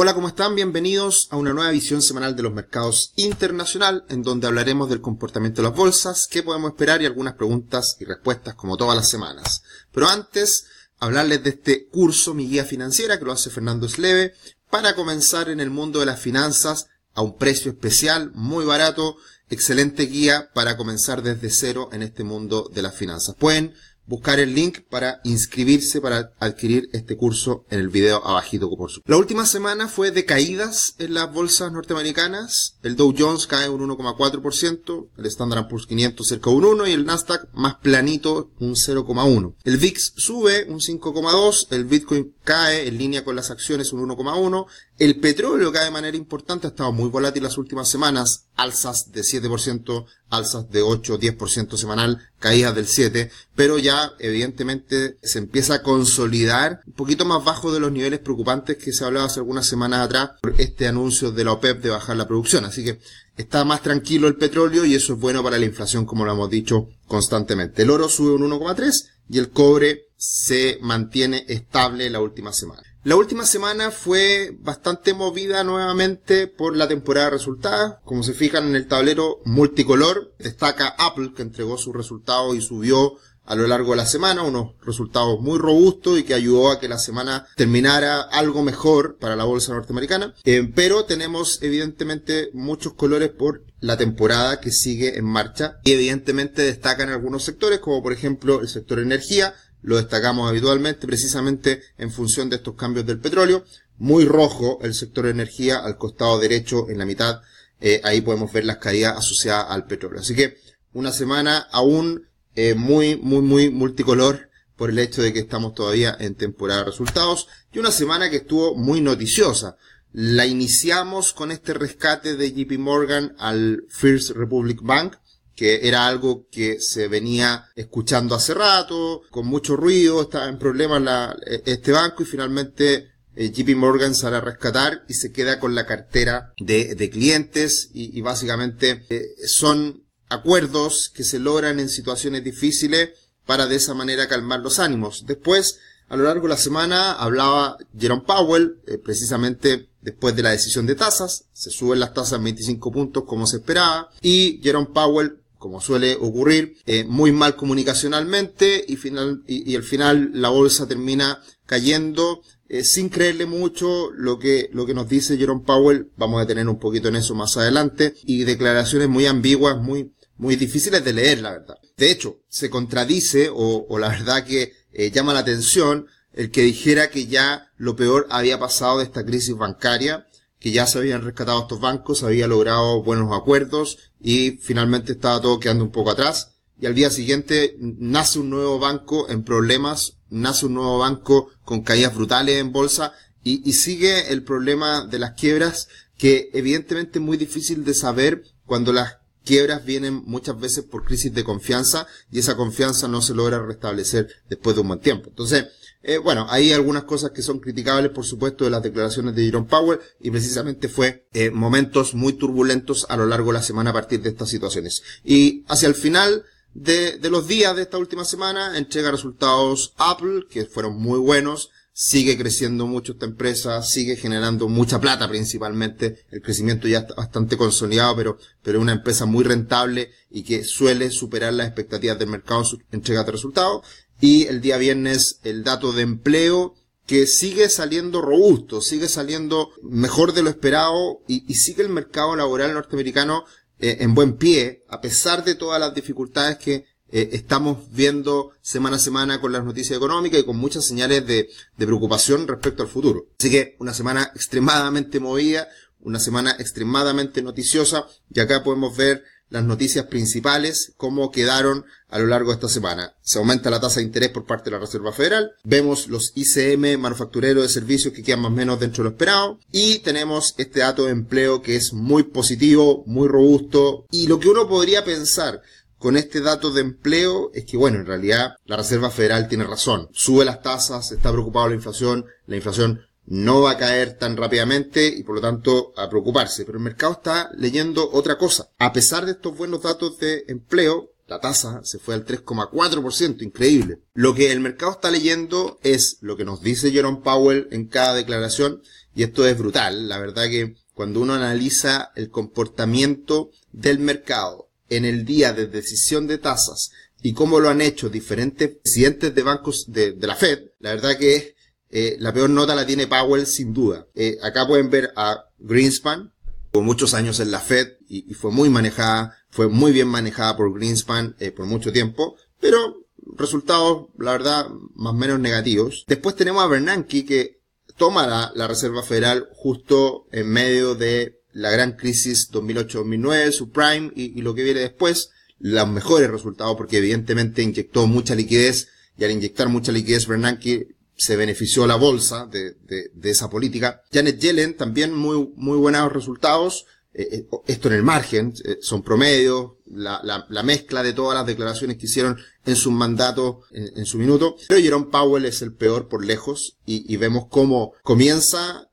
Hola, ¿cómo están? Bienvenidos a una nueva visión semanal de los mercados internacional, en donde hablaremos del comportamiento de las bolsas, qué podemos esperar y algunas preguntas y respuestas como todas las semanas. Pero antes, hablarles de este curso, mi guía financiera, que lo hace Fernando Sleve, para comenzar en el mundo de las finanzas a un precio especial, muy barato, excelente guía para comenzar desde cero en este mundo de las finanzas. Pueden buscar el link para inscribirse para adquirir este curso en el video abajito por su. La última semana fue de caídas en las bolsas norteamericanas. El Dow Jones cae un 1,4%, el Standard Poor's 500 cerca un 1 y el Nasdaq más planito un 0,1. El VIX sube un 5,2, el Bitcoin cae en línea con las acciones un 1,1, el petróleo cae de manera importante, ha estado muy volátil las últimas semanas, alzas de 7%, alzas de 8, 10% semanal, caídas del 7, pero ya evidentemente se empieza a consolidar un poquito más bajo de los niveles preocupantes que se hablaba hace algunas semanas atrás por este anuncio de la OPEP de bajar la producción. Así que está más tranquilo el petróleo y eso es bueno para la inflación como lo hemos dicho constantemente. El oro sube un 1,3 y el cobre se mantiene estable la última semana. La última semana fue bastante movida nuevamente por la temporada de resultados. Como se fijan en el tablero multicolor, destaca Apple que entregó sus resultados y subió a lo largo de la semana, unos resultados muy robustos y que ayudó a que la semana terminara algo mejor para la bolsa norteamericana. Eh, pero tenemos evidentemente muchos colores por la temporada que sigue en marcha y evidentemente destacan algunos sectores como por ejemplo el sector energía, lo destacamos habitualmente precisamente en función de estos cambios del petróleo. Muy rojo el sector de energía al costado derecho en la mitad. Eh, ahí podemos ver las caídas asociadas al petróleo. Así que una semana aún eh, muy, muy, muy multicolor por el hecho de que estamos todavía en temporada de resultados y una semana que estuvo muy noticiosa. La iniciamos con este rescate de JP Morgan al First Republic Bank, que era algo que se venía escuchando hace rato, con mucho ruido, estaba en problemas la, este banco y finalmente eh, JP Morgan sale a rescatar y se queda con la cartera de, de clientes y, y básicamente eh, son acuerdos que se logran en situaciones difíciles para de esa manera calmar los ánimos. Después, a lo largo de la semana, hablaba Jerome Powell, eh, precisamente después de la decisión de tasas, se suben las tasas en 25 puntos como se esperaba, y Jerome Powell como suele ocurrir, eh, muy mal comunicacionalmente y, final, y, al final la bolsa termina cayendo eh, sin creerle mucho lo que, lo que nos dice Jerome Powell. Vamos a tener un poquito en eso más adelante y declaraciones muy ambiguas, muy, muy difíciles de leer, la verdad. De hecho, se contradice o, o la verdad que eh, llama la atención el que dijera que ya lo peor había pasado de esta crisis bancaria que ya se habían rescatado estos bancos, había logrado buenos acuerdos y finalmente estaba todo quedando un poco atrás. Y al día siguiente nace un nuevo banco en problemas, nace un nuevo banco con caídas brutales en bolsa y, y sigue el problema de las quiebras que evidentemente es muy difícil de saber cuando las quiebras vienen muchas veces por crisis de confianza y esa confianza no se logra restablecer después de un buen tiempo. Entonces, eh, bueno, hay algunas cosas que son criticables, por supuesto, de las declaraciones de Jerome Powell y precisamente fue eh, momentos muy turbulentos a lo largo de la semana a partir de estas situaciones. Y hacia el final de, los días de esta última semana entrega resultados Apple, que fueron muy buenos, sigue creciendo mucho esta empresa, sigue generando mucha plata principalmente, el crecimiento ya está bastante consolidado, pero, pero es una empresa muy rentable y que suele superar las expectativas del mercado en su entrega de resultados. Y el día viernes el dato de empleo que sigue saliendo robusto, sigue saliendo mejor de lo esperado y, sigue el mercado laboral norteamericano eh, en buen pie, a pesar de todas las dificultades que eh, estamos viendo semana a semana con las noticias económicas y con muchas señales de, de preocupación respecto al futuro. Así que una semana extremadamente movida, una semana extremadamente noticiosa y acá podemos ver las noticias principales, cómo quedaron a lo largo de esta semana. Se aumenta la tasa de interés por parte de la Reserva Federal, vemos los ICM manufactureros de servicios que quedan más o menos dentro de lo esperado y tenemos este dato de empleo que es muy positivo, muy robusto y lo que uno podría pensar con este dato de empleo es que, bueno, en realidad la Reserva Federal tiene razón. Sube las tasas, está preocupado la inflación, la inflación no va a caer tan rápidamente y por lo tanto a preocuparse. Pero el mercado está leyendo otra cosa. A pesar de estos buenos datos de empleo, la tasa se fue al 3,4%, increíble. Lo que el mercado está leyendo es lo que nos dice Jerome Powell en cada declaración y esto es brutal. La verdad que cuando uno analiza el comportamiento del mercado en el día de decisión de tasas y cómo lo han hecho diferentes presidentes de bancos de, la Fed, la verdad que eh, la peor nota la tiene Powell sin duda. Eh, acá pueden ver a Greenspan, por muchos años en la Fed y, fue muy manejada, fue muy bien manejada por Greenspan eh, por mucho tiempo, pero resultados, la verdad, más o menos negativos. Después tenemos a Bernanke que toma la, Reserva Federal justo en medio de la gran crisis 2008-2009, su prime y, lo que viene después, los mejores resultados porque evidentemente inyectó mucha liquidez y al inyectar mucha liquidez Bernanke se benefició la bolsa de, de, de esa política. Janet Yellen también muy, muy buenos resultados, eh, eh, esto en el margen, eh, son promedios, la, la, la, mezcla de todas las declaraciones que hicieron en su mandato, en, su minuto. Pero Jerome Powell es el peor por lejos y, y vemos cómo comienza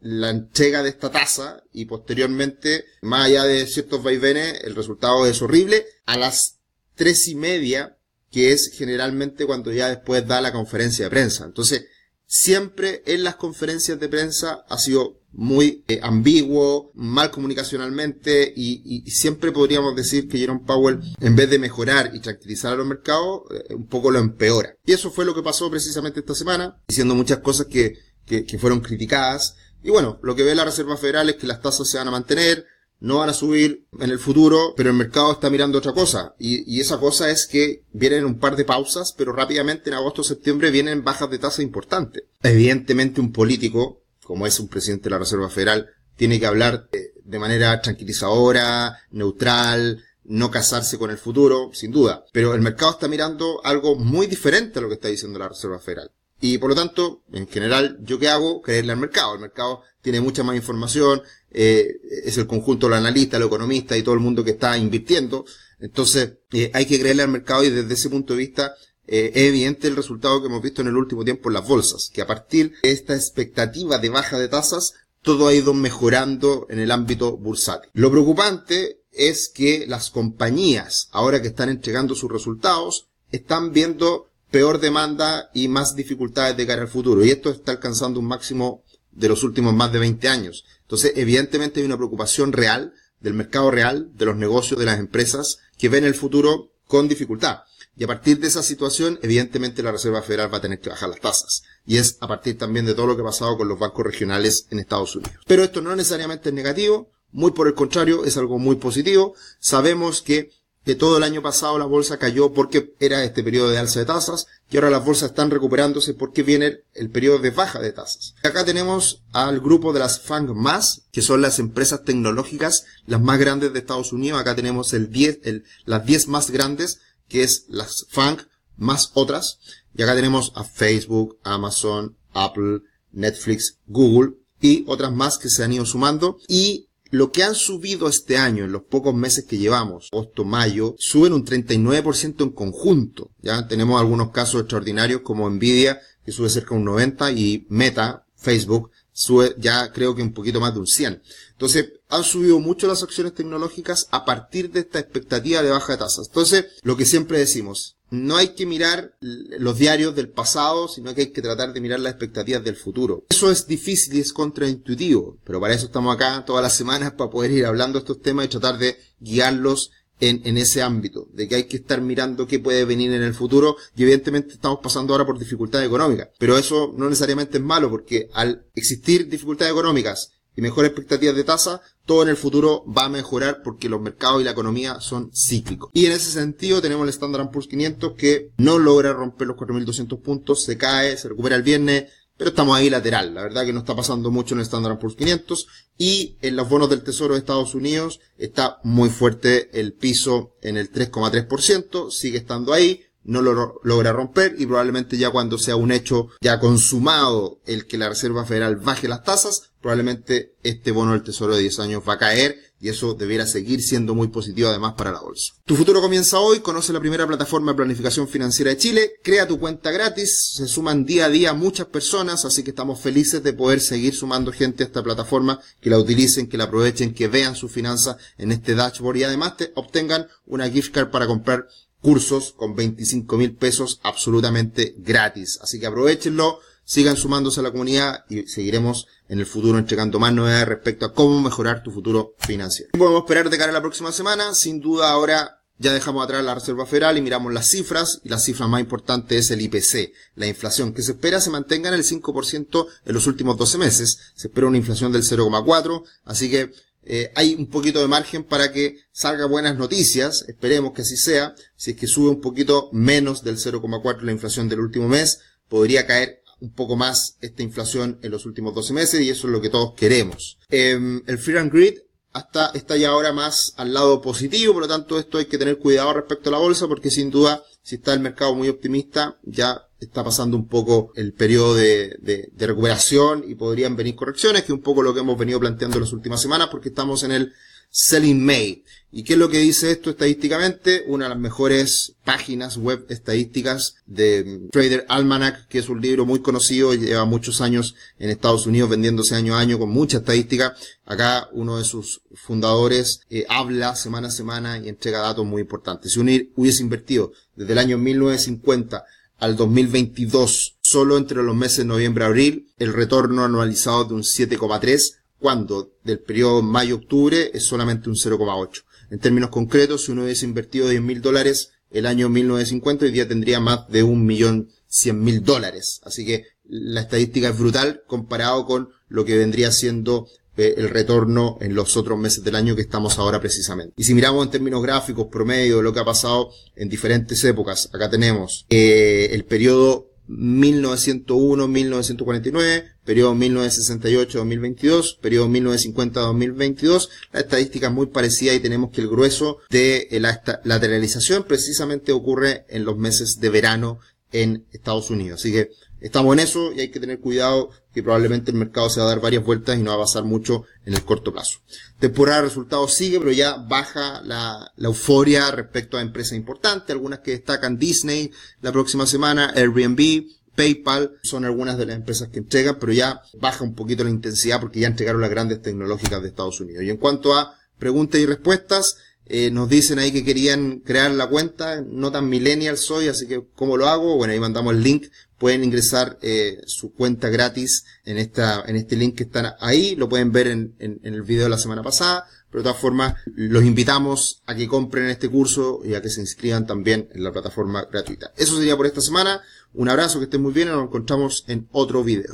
la entrega de esta tasa y posteriormente, más allá de ciertos vaivenes, el resultado es horrible. A las tres y media, que es generalmente cuando ya después da la conferencia de prensa. Entonces, siempre en las conferencias de prensa ha sido muy eh, ambiguo, mal comunicacionalmente y, siempre podríamos decir que Jerome Powell, en vez de mejorar y tranquilizar a los mercados, eh, un poco lo empeora. Y eso fue lo que pasó precisamente esta semana, diciendo muchas cosas que, que, que fueron criticadas. Y bueno, lo que ve la Reserva Federal es que las tasas se van a mantener, no van a subir en el futuro, pero el mercado está mirando otra cosa. Y, esa cosa es que vienen un par de pausas, pero rápidamente en agosto o septiembre vienen bajas de tasa importantes. Evidentemente un político como es un presidente de la Reserva Federal, tiene que hablar de, manera tranquilizadora, neutral, no casarse con el futuro, sin duda. Pero el mercado está mirando algo muy diferente a lo que está diciendo la Reserva Federal. Y por lo tanto, en general, ¿yo qué hago? Creerle al mercado. El mercado tiene mucha más información, eh, es el conjunto de los analistas, los economistas y todo el mundo que está invirtiendo. Entonces, eh, hay que creerle al mercado y desde ese punto de vista eh, es evidente el resultado que hemos visto en el último tiempo en las bolsas, que a partir de esta expectativa de baja de tasas, todo ha ido mejorando en el ámbito bursátil. Lo preocupante es que las compañías, ahora que están entregando sus resultados, están viendo peor demanda y más dificultades de cara al futuro. Y esto está alcanzando un máximo de los últimos más de 20 años. Entonces, evidentemente hay una preocupación real del mercado real, de los negocios, de las empresas, que ven el futuro con dificultad. Y a partir de esa situación, evidentemente la Reserva Federal va a tener que bajar las tasas. Y es a partir también de todo lo que ha pasado con los bancos regionales en Estados Unidos. Pero esto no necesariamente es negativo, muy por el contrario, es algo muy positivo. Sabemos que, que todo el año pasado la bolsa cayó porque era este periodo de alza de tasas y ahora las bolsas están recuperándose porque viene el, periodo de baja de tasas. Acá tenemos al grupo de las FANG más, que son las empresas tecnológicas las más grandes de Estados Unidos. Acá tenemos el 10, el, las 10 más grandes que es las FANG más otras. Y acá tenemos a Facebook, Amazon, Apple, Netflix, Google y otras más que se han ido sumando. Y lo que han subido este año en los pocos meses que llevamos, agosto, mayo, suben un 39% en conjunto. Ya tenemos algunos casos extraordinarios como Nvidia, que sube cerca de un 90 y Meta, Facebook, sube ya creo que un poquito más de un 100. Entonces, han subido mucho las acciones tecnológicas a partir de esta expectativa de baja de tasas. Entonces, lo que siempre decimos, no hay que mirar los diarios del pasado, sino que hay que tratar de mirar las expectativas del futuro. Eso es difícil y es contraintuitivo, pero para eso estamos acá todas las semanas para poder ir hablando de estos temas y tratar de guiarlos en, ese ámbito, de que hay que estar mirando qué puede venir en el futuro y evidentemente estamos pasando ahora por dificultades económicas, pero eso no necesariamente es malo porque al existir dificultades económicas y mejores expectativas de tasa, todo en el futuro va a mejorar porque los mercados y la economía son cíclicos. Y en ese sentido tenemos el Standard Poor's 500 que no logra romper los 4.200 puntos, se cae, se recupera el viernes, pero estamos ahí lateral. La verdad que no está pasando mucho en el Standard Poor's 500 y en los bonos del Tesoro de Estados Unidos está muy fuerte el piso en el 3,3%, sigue estando ahí, no lo logra romper y probablemente ya cuando sea un hecho ya consumado el que la Reserva Federal baje las tasas, probablemente este bono del Tesoro de 10 años va a caer y eso debiera seguir siendo muy positivo además para la bolsa. Tu futuro comienza hoy, conoce la primera plataforma de planificación financiera de Chile, crea tu cuenta gratis, se suman día a día muchas personas, así que estamos felices de poder seguir sumando gente a esta plataforma, que la utilicen, que la aprovechen, que vean sus finanzas en este dashboard y además te obtengan una gift card para comprar cursos con 25 mil pesos absolutamente gratis. Así que aprovechenlo, sigan sumándose a la comunidad y seguiremos en el futuro entregando más novedades respecto a cómo mejorar tu futuro financiero. ¿Qué podemos esperar de cara a la próxima semana? Sin duda ahora ya dejamos atrás la Reserva Federal y miramos las cifras, y la cifra más importante es el IPC, la inflación, que se espera se mantenga en el 5% en los últimos 12 meses. Se espera una inflación del 0,4, así que eh, hay un poquito de margen para que salga buenas noticias, esperemos que así sea. Si es que sube un poquito menos del 0,4 la inflación del último mes, podría caer un poco más esta inflación en los últimos 12 meses y eso es lo que todos queremos. Em, el Fear and Grid hasta está ya ahora más al lado positivo, por lo tanto esto hay que tener cuidado respecto a la bolsa porque sin duda si está el mercado muy optimista ya está pasando un poco el periodo de, recuperación y podrían venir correcciones, que es un poco lo que hemos venido planteando en las últimas semanas porque estamos en el Selling May. ¿Y qué es lo que dice esto estadísticamente? Una de las mejores páginas web estadísticas de Trader Almanac, que es un libro muy conocido lleva muchos años en Estados Unidos vendiéndose año a año con mucha estadística. Acá uno de sus fundadores eh, habla semana a semana y entrega datos muy importantes. Si uno hubiese invertido desde el año 1950 al 2022, solo entre los meses noviembre-abril, el retorno anualizado de un 7,3 cuando del periodo mayo-octubre es solamente un 0,8. En términos concretos, si uno hubiese invertido 10 mil dólares el año 1950, hoy día tendría más de un millón cien mil dólares. Así que la estadística es brutal comparado con lo que vendría siendo eh, el retorno en los otros meses del año que estamos ahora precisamente. Y si miramos en términos gráficos, promedio, lo que ha pasado en diferentes épocas, acá tenemos eh, el periodo 1901-1949, periodo 1968-2022, periodo 1950-2022. La estadística es muy parecida y tenemos que el grueso de la lateralización precisamente ocurre en los meses de verano en Estados Unidos. Así que estamos en eso y hay que tener cuidado que probablemente el mercado se va a dar varias vueltas y no va a pasar mucho en el corto plazo. Temporada de resultados sigue, pero ya baja la, euforia respecto a empresas importantes, algunas que destacan Disney la próxima semana, Airbnb, PayPal, son algunas de las empresas que entregan, pero ya baja un poquito la intensidad porque ya entregaron las grandes tecnológicas de Estados Unidos. Y en cuanto a preguntas y respuestas, eh, nos dicen ahí que querían crear la cuenta, no tan millennial soy, así que ¿cómo lo hago? Bueno, ahí mandamos el link, pueden ingresar eh, su cuenta gratis en esta en este link que están ahí, lo pueden ver en, en, el video de la semana pasada, pero de todas formas los invitamos a que compren este curso y a que se inscriban también en la plataforma gratuita. Eso sería por esta semana, un abrazo, que estén muy bien y nos encontramos en otro video.